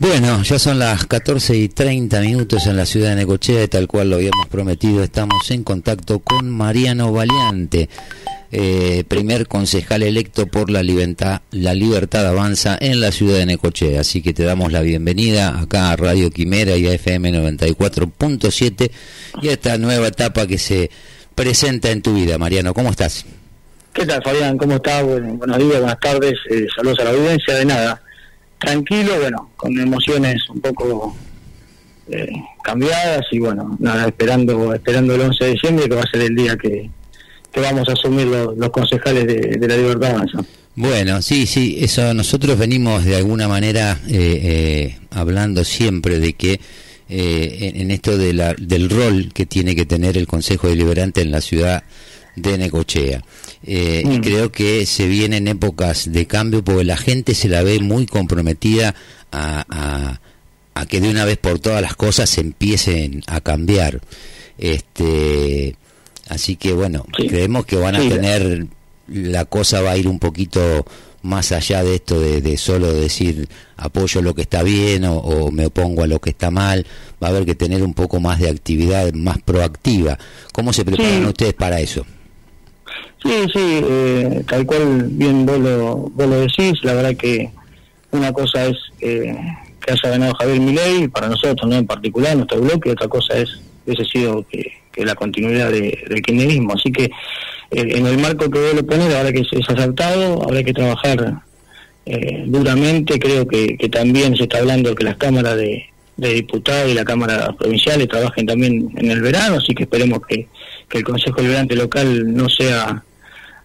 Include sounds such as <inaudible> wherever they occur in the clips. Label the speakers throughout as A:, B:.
A: Bueno, ya son las 14 y 30 minutos en la ciudad de Necochea, tal cual lo habíamos prometido. Estamos en contacto con Mariano Valiante, eh, primer concejal electo por la libertad, la libertad avanza en la ciudad de Necochea. Así que te damos la bienvenida acá a Radio Quimera y a FM 94.7 y a esta nueva etapa que se presenta en tu vida. Mariano, ¿cómo estás?
B: ¿Qué tal, Fabián? ¿Cómo estás? buenos días, buenas tardes. Eh, saludos a la audiencia. De nada tranquilo, bueno, con emociones un poco eh, cambiadas y bueno, nada, esperando esperando el 11 de diciembre que va a ser el día que, que vamos a asumir los, concejales de, la Libertad Avanza.
A: Bueno, sí, sí, eso nosotros venimos de alguna manera eh, eh, hablando siempre de que en, esto de la, del rol que tiene que tener el Consejo Deliberante en la ciudad de Necochea. Eh, y mm. creo que se vienen épocas de cambio porque la gente se la ve muy comprometida a, a, que de una vez por todas las cosas empiecen a cambiar. Este, así que bueno, creemos que van a tener, la cosa va a ir un poquito más allá de esto de, solo decir apoyo lo que está bien o, me opongo a lo que está mal, va a haber que tener un poco más de actividad más proactiva. ¿Cómo se preparan ustedes para eso?
B: Sí, sí, eh, tal cual bien vos lo, vos lo decís, la verdad que una cosa es eh, que haya ganado Javier Milei, para nosotros, no en particular, nuestro bloque, otra cosa es ese sido que, la continuidad del kirchnerismo. Así que eh, en el marco que vos lo pones, ahora que es acertado, habrá que trabajar eh, duramente, creo que, que también se está hablando que las cámaras de, de diputados y la Cámara Provincial trabajen también en el verano, así que esperemos que, que el Consejo Liberante Local no sea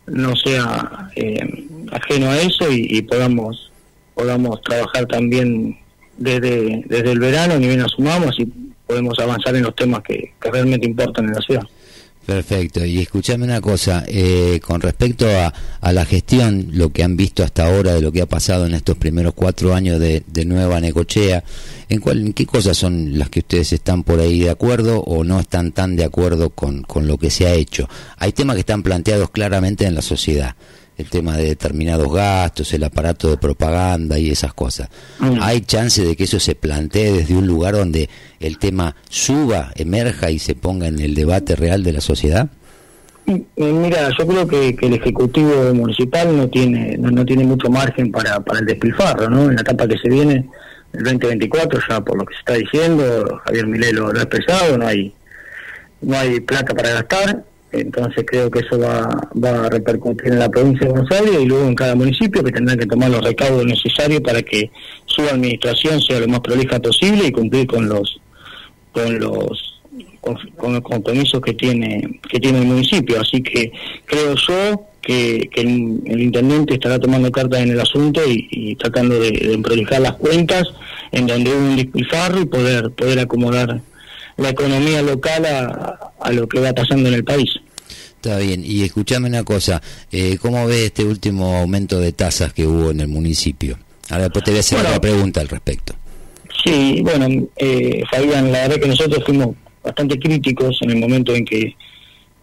B: no sea eh, ajeno a eso y, podamos podamos trabajar también desde, desde el verano, ni bien asumamos y podemos avanzar en los temas que, que realmente importan en la ciudad.
A: Perfecto. Y escúchame una cosa, eh, con respecto a, a, la gestión, lo que han visto hasta ahora de lo que ha pasado en estos primeros cuatro años de, de Nueva Necochea, ¿en, cuál, ¿en qué cosas son las que ustedes están por ahí de acuerdo o no están tan de acuerdo con, con lo que se ha hecho? Hay temas que están planteados claramente en la sociedad el tema de determinados gastos, el aparato de propaganda y esas cosas. Mm. ¿Hay chance de que eso se plantee desde un lugar donde el tema suba, emerja y se ponga en el debate real de la sociedad?
B: Mira, yo creo que, el Ejecutivo Municipal no tiene no, tiene mucho margen para, para el despilfarro, ¿no? En la etapa que se viene, el 2024, ya por lo que se está diciendo, Javier Milei lo, ha expresado, no hay, no hay plata para gastar, entonces creo que eso va, va a repercutir en la provincia de Buenos Aires y luego en cada municipio que tendrán que tomar los recaudos necesarios para que su administración sea lo más prolija posible y cumplir con los con los con, los compromisos que tiene que tiene el municipio así que creo yo que, el, intendente estará tomando cartas en el asunto y, tratando de, de prolijar las cuentas en donde hubo un despilfarro y poder poder acomodar la economía local a, lo que va pasando en el país.
A: Está bien, y escúchame una cosa, eh, ¿cómo ves este último aumento de tasas que hubo en el municipio? Ahora después te voy a hacer otra pregunta al respecto.
B: Sí, bueno, eh, Fabián, la verdad que nosotros fuimos bastante críticos en el momento en que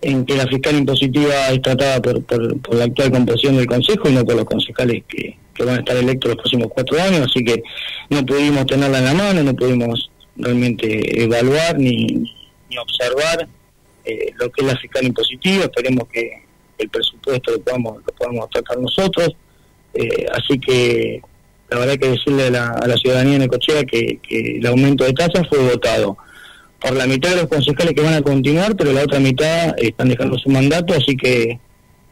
B: en que la fiscal impositiva es tratada por, por, la actual composición del Consejo y no por los concejales que, que van a estar electos los próximos cuatro años, así que no pudimos tenerla en la mano, no pudimos realmente evaluar ni, ni observar eh, lo que es la fiscal impositiva. Esperemos que el presupuesto lo podamos, lo podamos tratar nosotros. Eh, así que la verdad que decirle a la, a la ciudadanía de Necochea que, que el aumento de tasas fue votado por la mitad de los concejales que van a continuar, pero la otra mitad están dejando su mandato, así que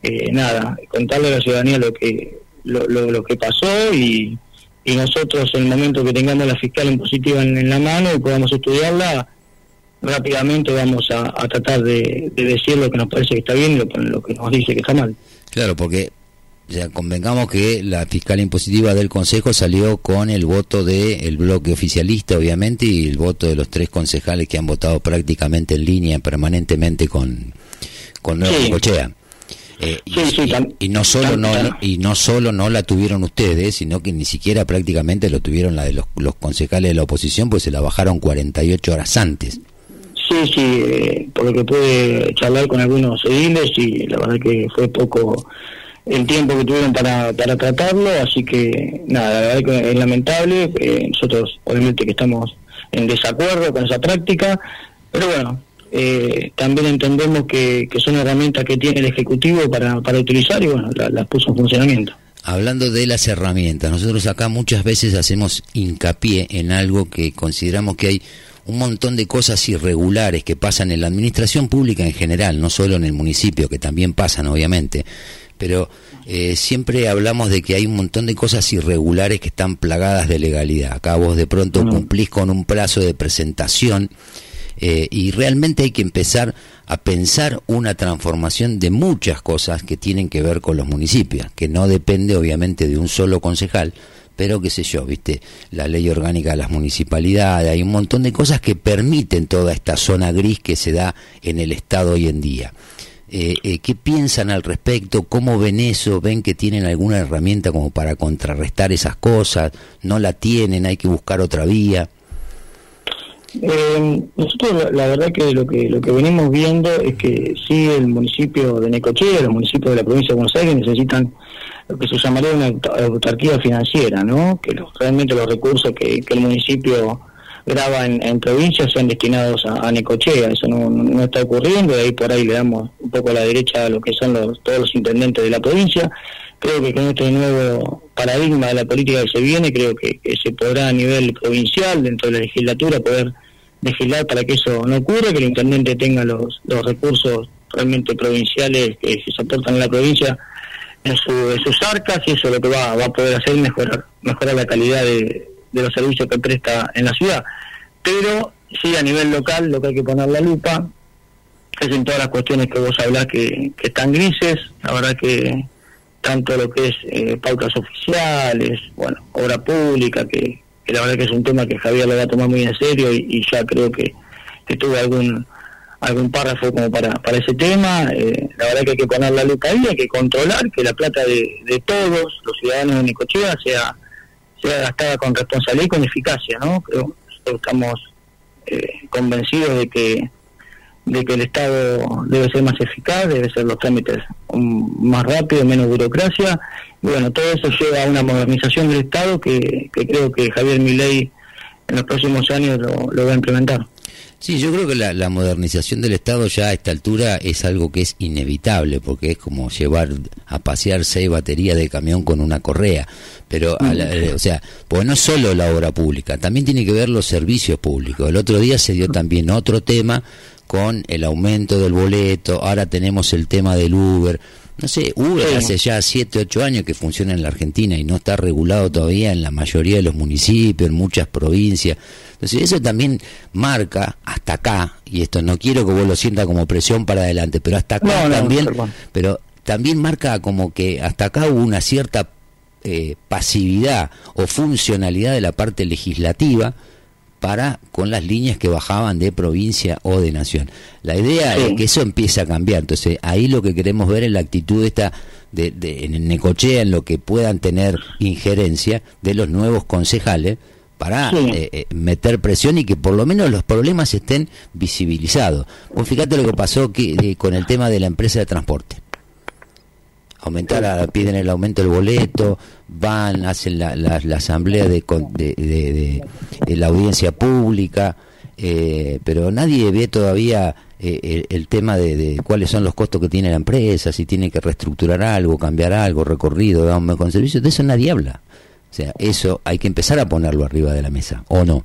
B: eh, nada, contarle a la ciudadanía lo que lo, lo, lo que pasó y, y nosotros en el momento que tengamos la fiscal impositiva en, la mano y podamos estudiarla, rápidamente vamos a, tratar de, decir lo que nos parece que está bien y lo, que nos dice que está mal.
A: Claro, porque ya convengamos que la fiscal impositiva del Consejo salió con el voto del bloque oficialista, obviamente, y el voto de los tres concejales que han votado prácticamente en línea permanentemente con, con Nueva Cochea. Eh, y, no solo no y no solo no la tuvieron ustedes, sino que ni siquiera prácticamente lo tuvieron la de los, concejales de la oposición, pues se la bajaron 48 horas antes.
B: Sí, sí, eh, por lo que pude charlar con algunos ediles y la verdad que fue poco el tiempo que tuvieron para, para tratarlo, así que nada, la verdad que es lamentable, eh, nosotros obviamente que estamos en desacuerdo con esa práctica, pero bueno, eh, también entendemos que, son herramientas que tiene el Ejecutivo para, para utilizar y bueno, las puso en funcionamiento.
A: Hablando de las herramientas, nosotros acá muchas veces hacemos hincapié en algo que consideramos que hay un montón de cosas irregulares que pasan en la administración pública en general, no solo en el municipio, que también pasan obviamente, pero eh, siempre hablamos de que hay un montón de cosas irregulares que están plagadas de legalidad. Acá vos de pronto cumplís con un plazo de presentación eh, y realmente hay que empezar a pensar una transformación de muchas cosas que tienen que ver con los municipios, que no depende obviamente de un solo concejal, pero qué sé yo, viste, la ley orgánica de las municipalidades, hay un montón de cosas que permiten toda esta zona gris que se da en el Estado hoy en día. Eh, eh, ¿Qué piensan al respecto? ¿Cómo ven eso? ¿Ven que tienen alguna herramienta como para contrarrestar esas cosas? ¿No la tienen? ¿Hay que buscar otra vía?
B: Eh, nosotros la, verdad que lo que lo que venimos viendo es que sí el municipio de Necochea, los municipios de la provincia de Buenos Aires necesitan lo que se llamaría una autarquía financiera, ¿no? Que realmente los recursos que, el municipio graba en, provincias sean destinados a, Necochea, eso no, está ocurriendo, de ahí por ahí le damos un poco a la derecha a lo que son los, todos los intendentes de la provincia. Creo que con este nuevo paradigma de la política que se viene, creo que, se podrá a nivel provincial, dentro de la legislatura, poder legislar para que eso no ocurra, que el intendente tenga los, los recursos realmente provinciales que se aportan en la provincia en, sus arcas y eso lo que va, va a poder hacer mejorar mejorar la calidad de, los servicios que presta en la ciudad. Pero sí, a nivel local, lo que hay que poner la lupa es en todas las cuestiones que vos hablás que, están grises. La verdad que tanto lo que es eh, pautas oficiales, bueno, obra pública, que, la verdad que es un tema que Javier lo va a tomar muy en serio y, ya creo que, que tuve algún algún párrafo como para, para ese tema. Eh, la verdad que hay que poner la lupa ahí, hay que controlar que la plata de, de todos los ciudadanos de Nicochea sea, sea gastada con responsabilidad y con eficacia, ¿no? Creo que estamos eh, convencidos de que de que el Estado debe ser más eficaz, debe ser los trámites más rápidos, menos burocracia, y bueno, todo eso lleva a una modernización del Estado que, que creo que Javier Milei en los próximos años lo, lo va a implementar.
A: Sí, yo creo que la, modernización del Estado ya a esta altura es algo que es inevitable, porque es como llevar a pasear seis baterías de camión con una correa. Pero, eh, o sea, pues no solo la obra pública, también tiene que ver los servicios públicos. El otro día se dio también otro tema con el aumento del boleto, ahora tenemos el tema del Uber. No sé, Uber hace ya 7, 8 años que funciona en la Argentina y no está regulado todavía en la mayoría de los municipios, en muchas provincias. Entonces eso también marca hasta acá, y esto no quiero que vos lo sientas como presión para adelante, pero hasta acá también, pero también marca como que hasta acá hubo una cierta eh, pasividad o funcionalidad de la parte legislativa para con las líneas que bajaban de provincia o de nación. La idea es que eso empiece a cambiar. Entonces, ahí lo que queremos ver es la actitud esta de, de, en Necochea, en lo que puedan tener injerencia de los nuevos concejales para eh, eh, meter presión y que por lo menos los problemas estén visibilizados. Pues fíjate lo que pasó que, con el tema de la empresa de transporte. Aumentar, piden el aumento del boleto, van, hacen la, la, asamblea de, de, la audiencia pública, eh, pero nadie ve todavía el, el, tema de, cuáles son los costos que tiene la empresa, si tiene que reestructurar algo, cambiar algo, recorrido, dar un mejor servicio, de eso nadie habla. O sea, eso hay que empezar a ponerlo arriba de la mesa, ¿o no?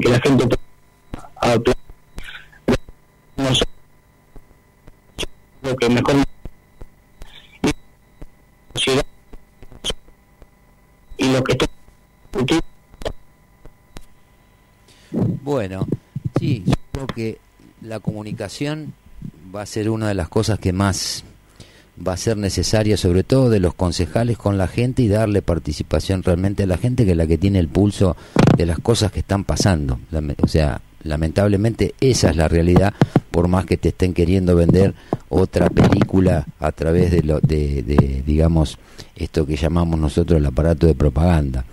B: Que la gente a no sé lo que mejor y lo que
A: la va a ser una de las cosas que más va a ser necesaria, sobre todo de los concejales con la gente y darle participación realmente a la gente que es la que tiene el pulso de las cosas que están pasando. O sea, lamentablemente esa es la realidad, por más que te estén queriendo vender otra película a través de, lo, de, digamos, esto que llamamos nosotros el aparato de propaganda.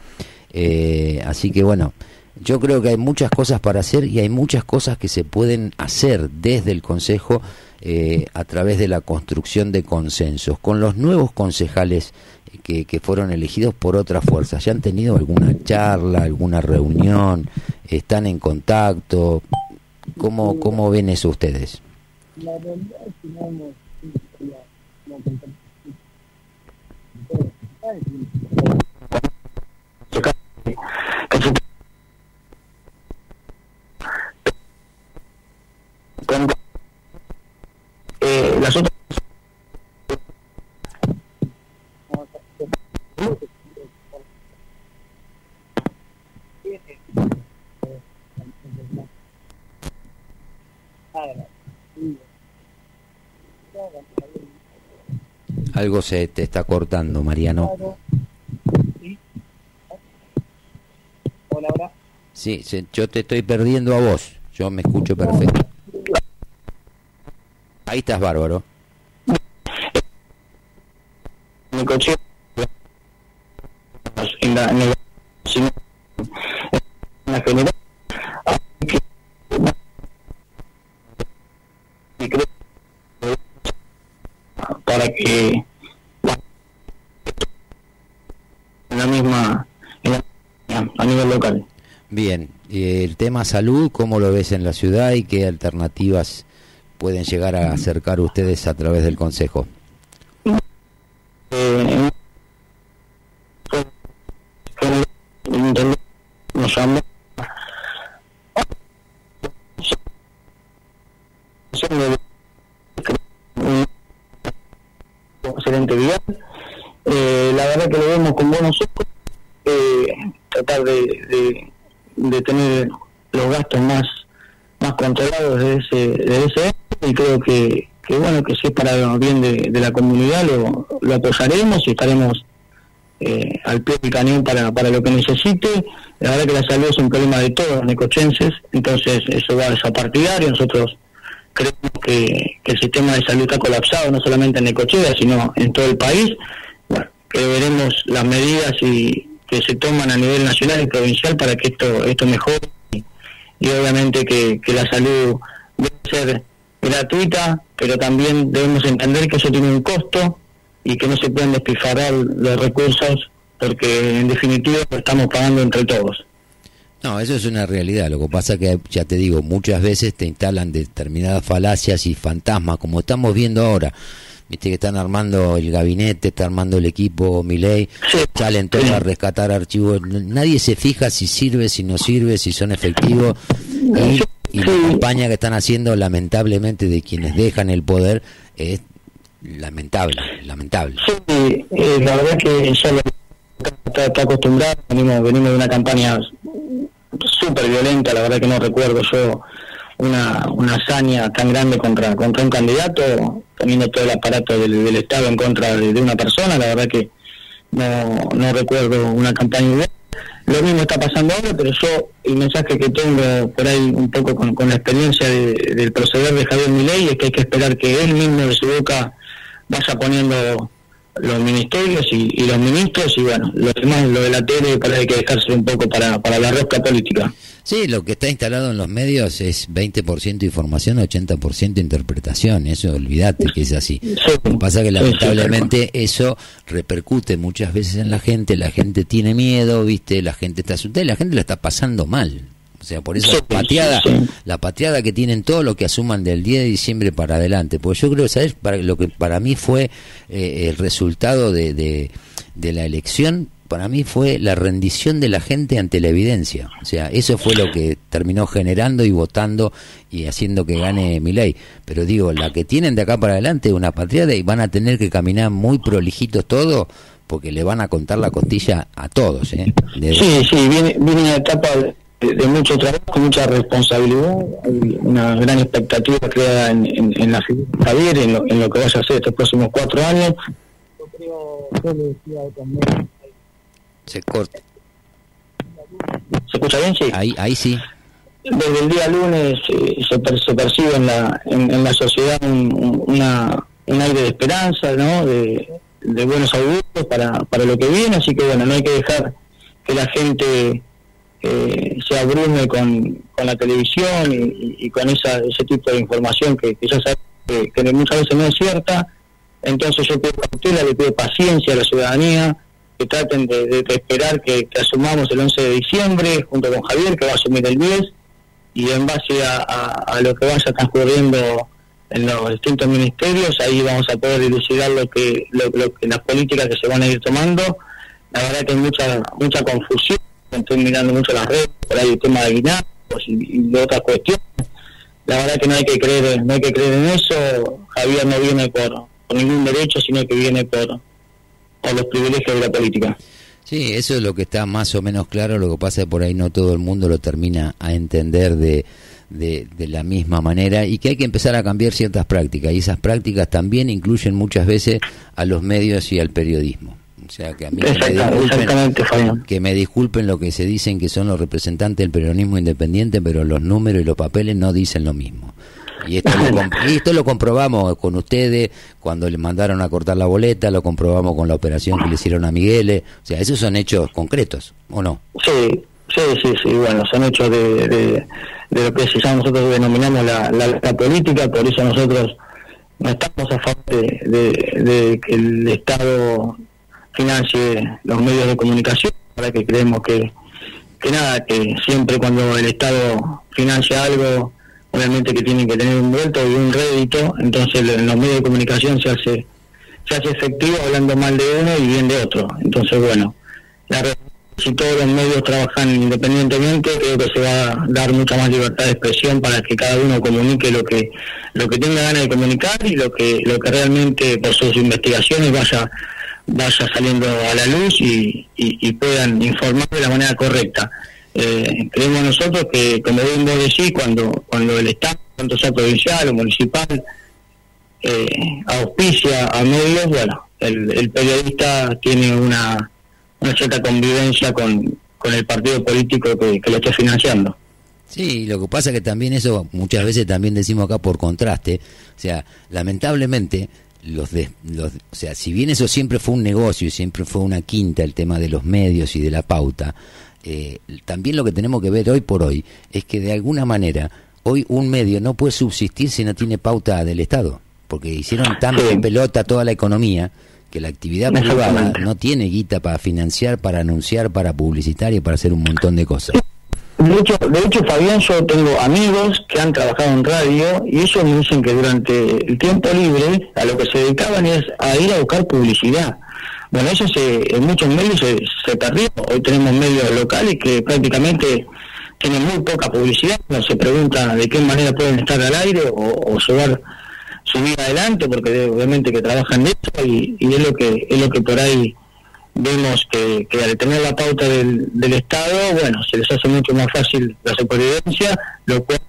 A: Eh, así que bueno, yo creo que hay muchas cosas para hacer y hay muchas cosas que se pueden hacer desde el Consejo eh, a través de la construcción de consensos. Con los nuevos concejales que, que, fueron elegidos por otras fuerzas, ¿ya han tenido alguna charla, alguna reunión? ¿Están en contacto? ¿Cómo, cómo ven eso ustedes? La realidad es que no hemos
B: eh, las otras
A: Algo se te está cortando, Mariano. Hola, hola. Sí, yo te estoy perdiendo a vos. Yo me escucho perfecto. Ahí estás bárbaro. Mi coche en la, en la, en la general para que en la misma a nivel local. Bien, el tema salud, ¿cómo lo ves en la ciudad y qué alternativas pueden llegar a acercar ustedes a través del Consejo? Eh, excelente día. Eh, la verdad que lo vemos con buenos ojos. Eh, tratar de, de, tener los gastos más más controlados de ese, de ese y creo que, que bueno que si es para el bien de, comunidad lo, lo apoyaremos y estaremos eh, al pie del cañón para, para lo que necesite. La verdad que la salud es un problema de todos los necochenses, entonces eso va a desapartidario. Nosotros creemos que, que, el sistema de salud está colapsado, no solamente en Necochea, sino en todo el país. Bueno, que veremos las medidas y que se toman a nivel nacional y provincial para que esto esto mejore y, obviamente que, que la salud debe ser gratuita, pero también debemos entender que eso tiene un costo y que no se pueden despilfarrar los recursos porque en definitiva lo estamos pagando entre todos. No, eso es una realidad. Lo que pasa que, ya te digo, muchas veces te instalan determinadas falacias y fantasmas, como estamos viendo ahora. Viste que están armando el gabinete, está armando el equipo Miley, salen todos a rescatar archivos. Nadie se fija si sirve, si no sirve, si son efectivos. Y, y la campaña que están haciendo, lamentablemente, de quienes dejan el poder, es lamentable, lamentable. Sí, eh, la verdad que ya lo está, está, acostumbrado, venimos, venimos de una campaña súper violenta, la verdad que no recuerdo yo una, una hazaña tan grande contra, contra un candidato, teniendo todo el aparato del, del Estado en contra de, una persona, la verdad que no, no recuerdo una campaña igual. Lo mismo está pasando ahora, pero yo el mensaje que tengo por ahí un poco con, la experiencia del proceder de Javier Milei es que hay que esperar que él mismo de su boca vaya poniendo los ministerios y, los ministros y bueno, lo demás, lo de la tele, para hay que dejarse un poco para, para la rosca política. Sí, lo que está instalado en los medios es 20% información, 80% interpretación, eso olvídate que es así. Lo que pasa es que lamentablemente eso repercute muchas veces en la gente, la gente tiene miedo, viste, la gente está asustada y la gente la está pasando mal. O sea, por eso la pateada, la pateada que tienen todo lo que asuman del 10 de diciembre para adelante. Porque yo creo, ¿sabes? Para, lo que para mí fue eh, el resultado de, de, la elección, para mí fue la rendición de la gente ante la evidencia. O sea, eso fue lo que terminó generando y votando y haciendo que gane mi ley. Pero digo, la que tienen de acá para adelante es una patriada y van a tener que caminar muy prolijitos todo porque le van a contar la costilla a todos. ¿eh? Sí, sí, viene, viene una etapa
B: de, mucho trabajo, mucha responsabilidad, hay una gran expectativa creada en, en, la figura de Javier, en lo, en lo que vaya a hacer estos próximos cuatro años. Yo creo, yo le decía también...
A: Se corta.
B: ¿Se escucha bien? Sí.
A: Ahí, ahí sí.
B: Desde el día lunes eh, se, se, percibe en la, en, la sociedad un, una, un aire de esperanza, ¿no? De, de buenos augurios para, para lo que viene, así que bueno, no hay que dejar que la gente eh, se abrume con, con la televisión y, con esa, ese tipo de información que, que ya sabe que, muchas veces no es cierta. Entonces yo pido cautela, le pido paciencia a la ciudadanía, que traten de, esperar que, asumamos el 11 de diciembre junto con Javier, que va a asumir el 10, y en base a, lo que vaya transcurriendo en los distintos ministerios, ahí vamos a poder dilucidar lo que, lo, que las políticas que se van a ir tomando. La verdad que hay mucha mucha confusión estoy mirando mucho las redes, por ahí el tema de guinagos y, de otras cuestiones. La verdad que no hay que creer, no hay que creer en eso. Javier no viene por, ningún derecho, sino que viene por, por los privilegios de la política.
A: Sí, eso es lo que está más o menos claro. Lo que pasa es que por ahí no todo el mundo lo termina a entender de, de, de, la misma manera y que hay que empezar a cambiar ciertas prácticas. Y esas prácticas también incluyen muchas veces a los medios y al periodismo. O sea, que a mí que me, disculpen, lo que se dicen que son los representantes del peronismo independiente, pero los números y los papeles no dicen lo mismo. Y esto, lo, <laughs> y esto lo comprobamos con ustedes cuando le mandaron a cortar la boleta, lo comprobamos con la operación que le hicieron a Miguel. O sea, esos son hechos concretos, ¿o no?
B: Sí, sí, sí, sí. Bueno, son hechos de, de, lo que nosotros denominamos la, la, política, por eso nosotros no estamos a favor de que el Estado financie los medios de comunicación, para que creemos que, que nada, que siempre cuando el Estado financia algo, obviamente que tiene que tener un vuelto y un rédito, entonces en los medios de comunicación se hace se hace efectivo hablando mal de uno y bien de otro. Entonces, bueno, la si todos los medios trabajan independientemente, creo que se va a dar mucha más libertad de expresión para que cada uno comunique lo que lo que tenga ganas de comunicar y lo que lo que realmente por sus investigaciones vaya vaya saliendo a la luz y, puedan informar de la manera correcta. Eh, creemos nosotros que, como bien vos decís, cuando, cuando el Estado, tanto sea provincial o municipal, eh, auspicia a medios, bueno, el, periodista tiene una, cierta convivencia con, con el partido político que, lo esté financiando.
A: Sí, lo que pasa es que también eso muchas veces también decimos acá por contraste, o sea, lamentablemente los, los o sea, si bien eso siempre fue un negocio y siempre fue una quinta el tema de los medios y de la pauta, eh, también lo que tenemos que ver hoy por hoy es que de alguna manera hoy un medio no puede subsistir si no tiene pauta del Estado, porque hicieron tan en pelota toda la economía que la actividad privada no tiene guita para financiar, para anunciar, para publicitar y para hacer un montón de cosas.
B: De hecho, de hecho, Fabián, yo tengo amigos que han trabajado en radio y ellos me dicen que durante el tiempo libre a lo que se dedicaban es a ir a buscar publicidad. Bueno, eso se, en muchos medios se, se perdió. Hoy tenemos medios locales que prácticamente tienen muy poca publicidad. No se pregunta de qué manera pueden estar al aire o, llevar su vida adelante, porque obviamente que trabajan de eso y, y es lo que es lo que por ahí vemos que, que, al tener la pauta del, Estado, bueno, se les hace mucho más fácil la supervivencia, lo cual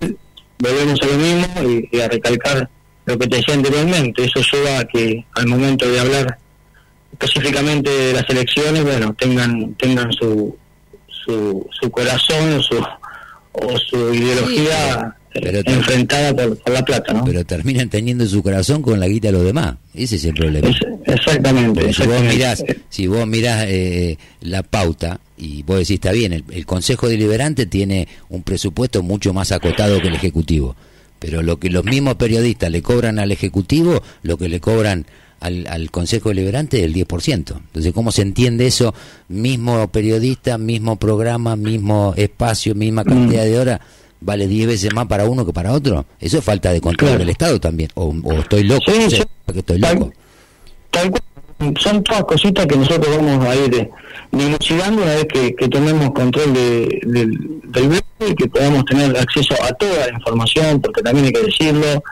B: volvemos a lo mismo y, a recalcar lo que te decía anteriormente. Eso lleva a que al momento de hablar específicamente de las elecciones, bueno, tengan tengan su su, su corazón o su, o su ideología pero enfrentada por, la plata, ¿no?
A: Pero terminan teniendo su corazón con la guita de los demás. Ese es el problema.
B: exactamente,
A: Si vos mirás, si vos mirás eh, la pauta y vos decís, está bien, el, Consejo Deliberante tiene un presupuesto mucho más acotado que el Ejecutivo. Pero lo que los mismos periodistas le cobran al Ejecutivo, lo que le cobran al, al, Consejo Deliberante es el 10%. Entonces, ¿cómo se entiende eso? Mismo periodista, mismo programa, mismo espacio, misma cantidad mm. de horas vale 10 veces más para uno que para otro. Eso es falta de control del Estado también. O, estoy loco, sí, estoy loco.
B: son todas cositas que nosotros vamos a ir dilucidando una vez que, tomemos control de, del, del y que podamos tener acceso a toda la información, porque también hay que decirlo.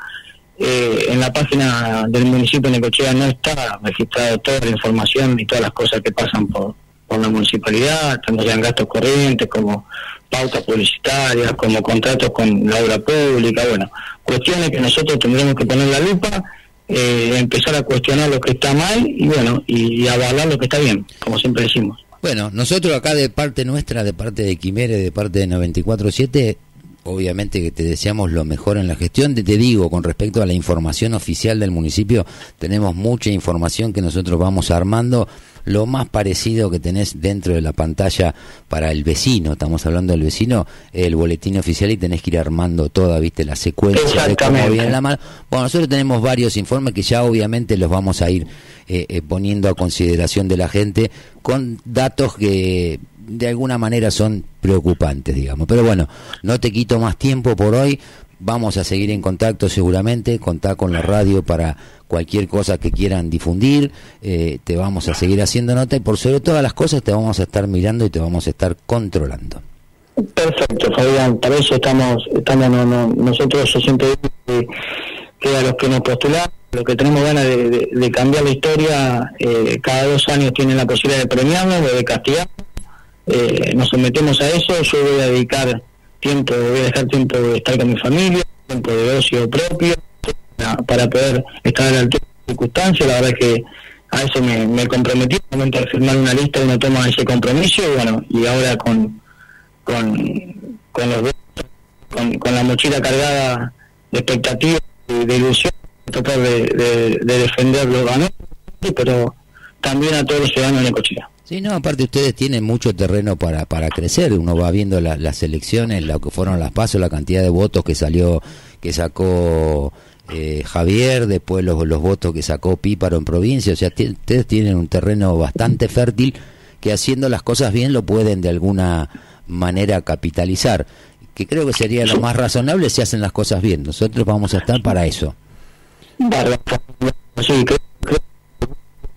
B: Eh, en la página del municipio de Necochea no está registrada toda la información y todas las cosas que pasan por, por la municipalidad, tanto sean gastos corrientes como pautas publicitarias, como contratos con la obra pública, bueno, cuestiones que nosotros tendremos que poner la lupa, eh, empezar a cuestionar lo que está mal y bueno, y, avalar lo que está bien, como siempre decimos.
A: Bueno, nosotros acá de parte nuestra, de parte de Quimere, de parte de 947, obviamente que te deseamos lo mejor en la gestión. Te, digo, con respecto a la información oficial del municipio, tenemos mucha información que nosotros vamos armando lo más parecido que tenés dentro de la pantalla para el vecino, estamos hablando del vecino, el boletín oficial y tenés que ir armando toda, viste, la secuencia de cómo viene la mano. Bueno, nosotros tenemos varios informes que ya obviamente los vamos a ir eh, eh, poniendo a consideración de la gente con datos que de alguna manera son preocupantes, digamos. Pero bueno, no te quito más tiempo por hoy. Vamos a seguir en contacto seguramente, contar con la radio para cualquier cosa que quieran difundir, eh, te vamos a seguir haciendo nota y por sobre todas las cosas te vamos a estar mirando y te vamos a estar controlando.
B: Perfecto, Fabián, para eso estamos, estamos nosotros yo siempre digo que, a los que nos postulamos, los que tenemos ganas de, cambiar la historia, eh, cada dos años tienen la posibilidad de premiarnos o de castigar. Eh, nos sometemos a eso, yo voy a dedicar tiempo, voy a dejar tiempo de estar con mi familia, tiempo de ocio propio, para, poder estar a la altura de las circunstancias. La verdad es que a eso me, me comprometí el momento de firmar una lista uno toma ese compromiso y bueno, y ahora con, con, con con, con la mochila cargada de expectativas, de, ilusión, tratar de, de, de defender los pero también a todos los ciudadanos de Necochea.
A: Sí, no, aparte ustedes tienen mucho terreno para, para crecer. Uno va viendo las elecciones, lo que fueron las pasos, la cantidad de votos que salió, que sacó eh, Javier, después los, los votos que sacó Píparo en provincia. O sea, ustedes tienen un terreno bastante fértil que haciendo las cosas bien lo pueden de alguna manera capitalizar. Que creo que sería lo más razonable si hacen las cosas bien. Nosotros vamos a estar para eso.
B: Sí,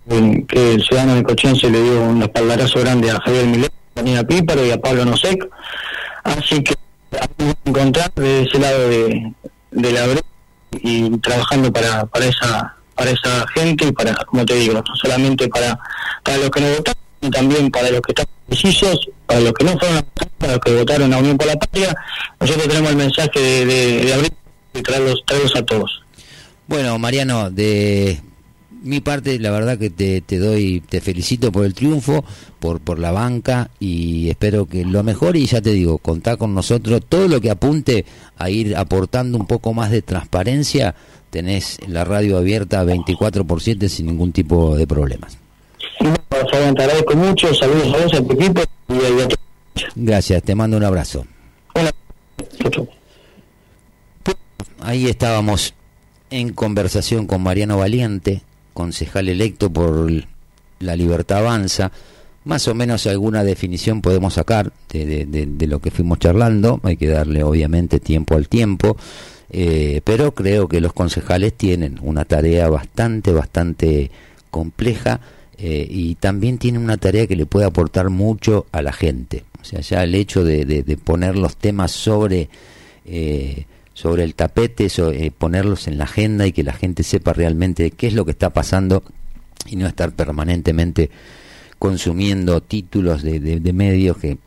B: que el ciudadano de Cochén se le dio un espaldarazo grande a Javier Milet, a Daniela Píparo y a Pablo Nosek. Así que vamos a encontrar de ese lado de, de la brecha y trabajando para, para esa para esa gente y para, como te digo, no solamente para, para los que no votaron, sino también para los que están precisos, para los que no fueron para los que votaron a Unión por la Patria. Nosotros tenemos el mensaje de, de, de abrir y traerlos, traerlos a todos.
A: Bueno, Mariano, de mi parte, la verdad que te, te doy, te felicito por el triunfo, por, por la banca y espero que lo mejor y ya te digo, contá con nosotros, todo lo que apunte a ir aportando un poco más de transparencia, tenés la radio abierta 24 por 7 sin ningún tipo de problemas.
B: te agradezco mucho, saludos a vos, a tu equipo y a
A: Gracias, te mando un abrazo.
B: Hola.
A: Ahí estábamos en conversación con Mariano Valiente, concejal electo por la Libertad Avanza, más o menos alguna definición podemos sacar de, de, lo que fuimos charlando, hay que darle obviamente tiempo al tiempo, eh, pero creo que los concejales tienen una tarea bastante, bastante compleja eh, y también tienen una tarea que le puede aportar mucho a la gente. O sea, ya el hecho de, poner los temas sobre... Eh, sobre el tapete, eh, ponerlos en la agenda y que la gente sepa realmente qué es lo que está pasando y no estar permanentemente consumiendo títulos de, de, medios que,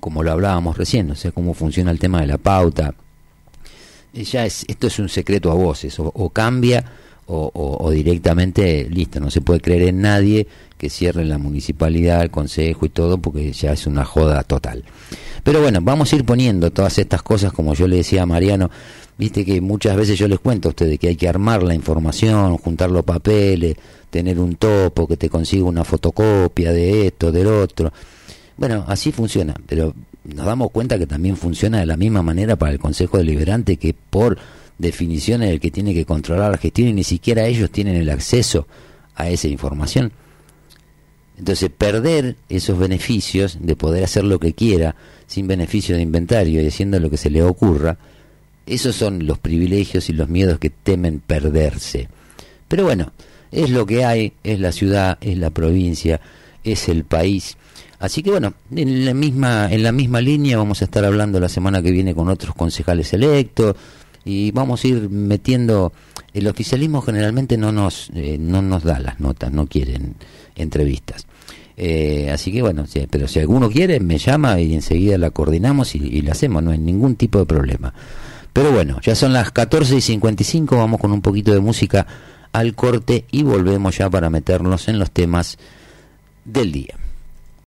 A: como lo hablábamos recién, no sé cómo funciona el tema de la pauta. Eh, ya es, esto es un secreto a voces, o, cambia o, directamente, listo, no se puede creer en nadie que cierre la municipalidad, el consejo y todo, porque ya es una joda total. Pero bueno, vamos a ir poniendo todas estas cosas, como yo le decía a Mariano, viste que muchas veces yo les cuento a ustedes que hay que armar la información, juntar los papeles, tener un topo, que te consiga una fotocopia de esto, del otro. Bueno, así funciona, pero nos damos cuenta que también funciona de la misma manera para el Consejo Deliberante, que por definición es el que tiene que controlar la gestión y ni siquiera ellos tienen el acceso a esa información. Entonces, perder esos beneficios de poder hacer lo que quiera sin beneficio de inventario y haciendo lo que se le ocurra, esos son los privilegios y los miedos que temen perderse. Pero bueno, es lo que hay, es la ciudad, es la provincia, es el país. Así que bueno, en la misma en la misma línea vamos a estar hablando la semana que viene con otros concejales electos y vamos a ir metiendo el oficialismo generalmente no nos eh, no nos da las notas, no quieren entrevistas. Eh, así que bueno, pero si alguno quiere, me llama y enseguida la coordinamos y, y la hacemos, no hay ningún tipo de problema. Pero bueno, ya son las 14 y 55, vamos con un poquito de música al corte y volvemos ya para meternos en los temas del día.